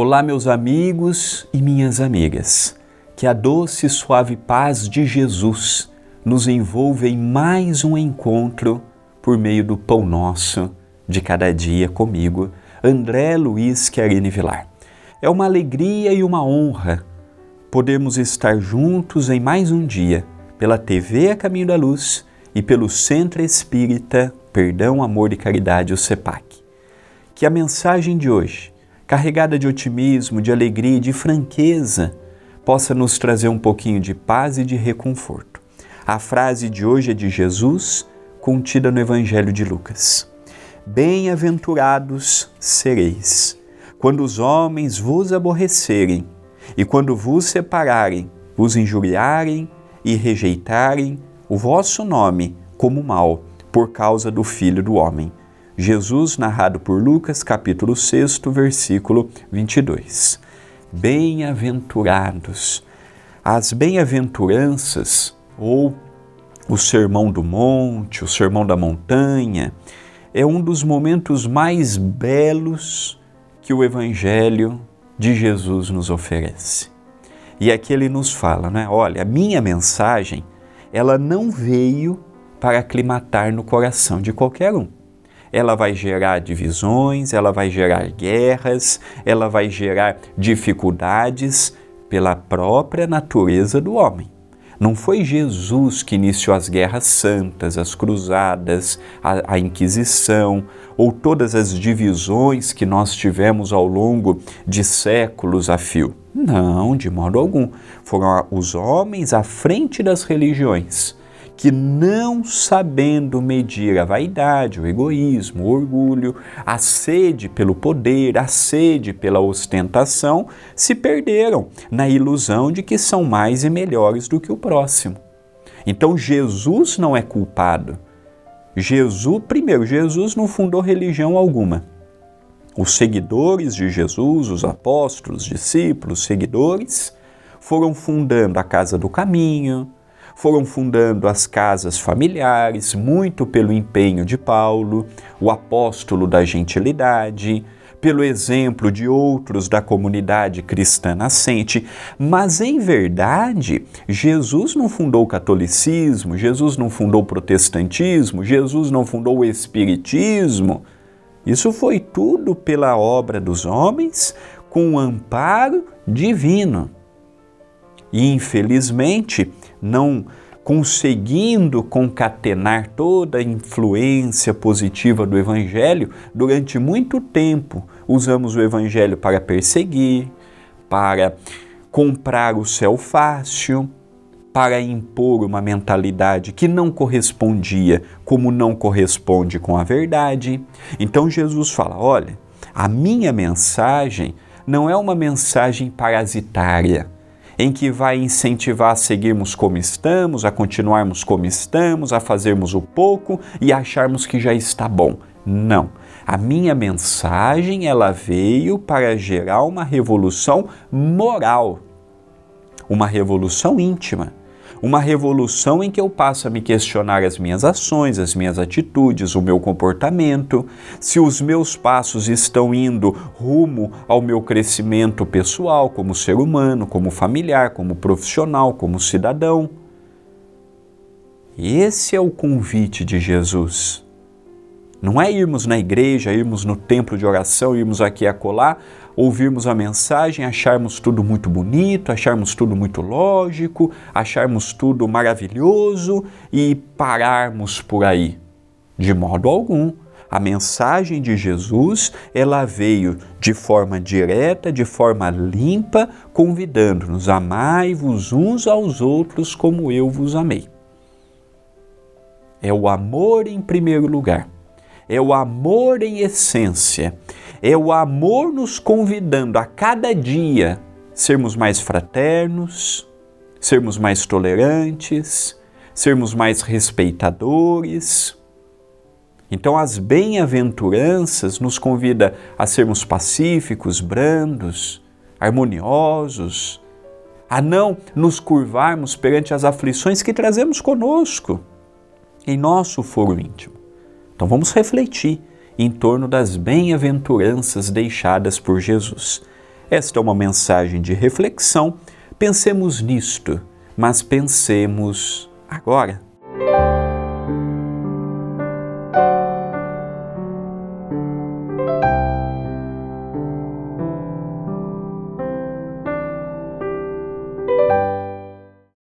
Olá, meus amigos e minhas amigas. Que a doce e suave paz de Jesus nos envolva em mais um encontro por meio do pão nosso de cada dia comigo, André Luiz Querini Vilar. É uma alegria e uma honra podermos estar juntos em mais um dia pela TV A Caminho da Luz e pelo Centro Espírita Perdão, Amor e Caridade, o CEPAC. Que a mensagem de hoje carregada de otimismo, de alegria e de franqueza, possa nos trazer um pouquinho de paz e de reconforto. A frase de hoje é de Jesus, contida no Evangelho de Lucas. Bem-aventurados sereis, quando os homens vos aborrecerem e quando vos separarem, vos injuriarem e rejeitarem o vosso nome como mal por causa do Filho do Homem. Jesus, narrado por Lucas, capítulo 6, versículo 22. Bem-aventurados. As bem-aventuranças, ou o Sermão do Monte, o Sermão da Montanha, é um dos momentos mais belos que o Evangelho de Jesus nos oferece. E aqui ele nos fala, né? Olha, a minha mensagem, ela não veio para aclimatar no coração de qualquer um ela vai gerar divisões, ela vai gerar guerras, ela vai gerar dificuldades pela própria natureza do homem. Não foi Jesus que iniciou as guerras santas, as cruzadas, a, a, Inquisição ou todas as divisões que nós tivemos ao longo de séculos a fio. Não, de modo algum. Foram os homens à frente das religiões que não sabendo medir a vaidade, o egoísmo, o orgulho, a sede pelo poder, a sede pela ostentação, se perderam na ilusão de que são mais e melhores do que o próximo. Então Jesus não é culpado. Jesus, primeiro, Jesus não fundou religião alguma. Os seguidores de Jesus, os apóstolos, discípulos, seguidores, foram fundando a Casa do Caminho, foram fundando as casas familiares, muito pelo empenho de Paulo, o apóstolo da gentilidade, pelo exemplo de outros da comunidade cristã nascente, mas em verdade, Jesus não fundou o catolicismo, Jesus não fundou o protestantismo, Jesus não fundou o espiritismo. Isso foi tudo pela obra dos homens com o amparo divino. E infelizmente, não conseguindo concatenar toda a influência positiva do Evangelho, durante muito tempo usamos o Evangelho para perseguir, para comprar o céu fácil, para impor uma mentalidade que não correspondia, como não corresponde com a verdade. Então Jesus fala: olha, a minha mensagem não é uma mensagem parasitária em que vai incentivar a seguirmos como estamos, a continuarmos como estamos, a fazermos o pouco e acharmos que já está bom. Não. A minha mensagem ela veio para gerar uma revolução moral, uma revolução íntima uma revolução em que eu passo a me questionar as minhas ações, as minhas atitudes, o meu comportamento, se os meus passos estão indo rumo ao meu crescimento pessoal, como ser humano, como familiar, como profissional, como cidadão. Esse é o convite de Jesus. Não é irmos na igreja, irmos no templo de oração, irmos aqui a colar, ouvirmos a mensagem, acharmos tudo muito bonito, acharmos tudo muito lógico, acharmos tudo maravilhoso e pararmos por aí. De modo algum. A mensagem de Jesus, ela veio de forma direta, de forma limpa, convidando-nos: amai-vos uns aos outros como eu vos amei. É o amor em primeiro lugar é o amor em essência, é o amor nos convidando a cada dia sermos mais fraternos, sermos mais tolerantes, sermos mais respeitadores. Então as bem-aventuranças nos convida a sermos pacíficos, brandos, harmoniosos, a não nos curvarmos perante as aflições que trazemos conosco em nosso foro íntimo. Então vamos refletir em torno das bem-aventuranças deixadas por Jesus. Esta é uma mensagem de reflexão. Pensemos nisto, mas pensemos agora.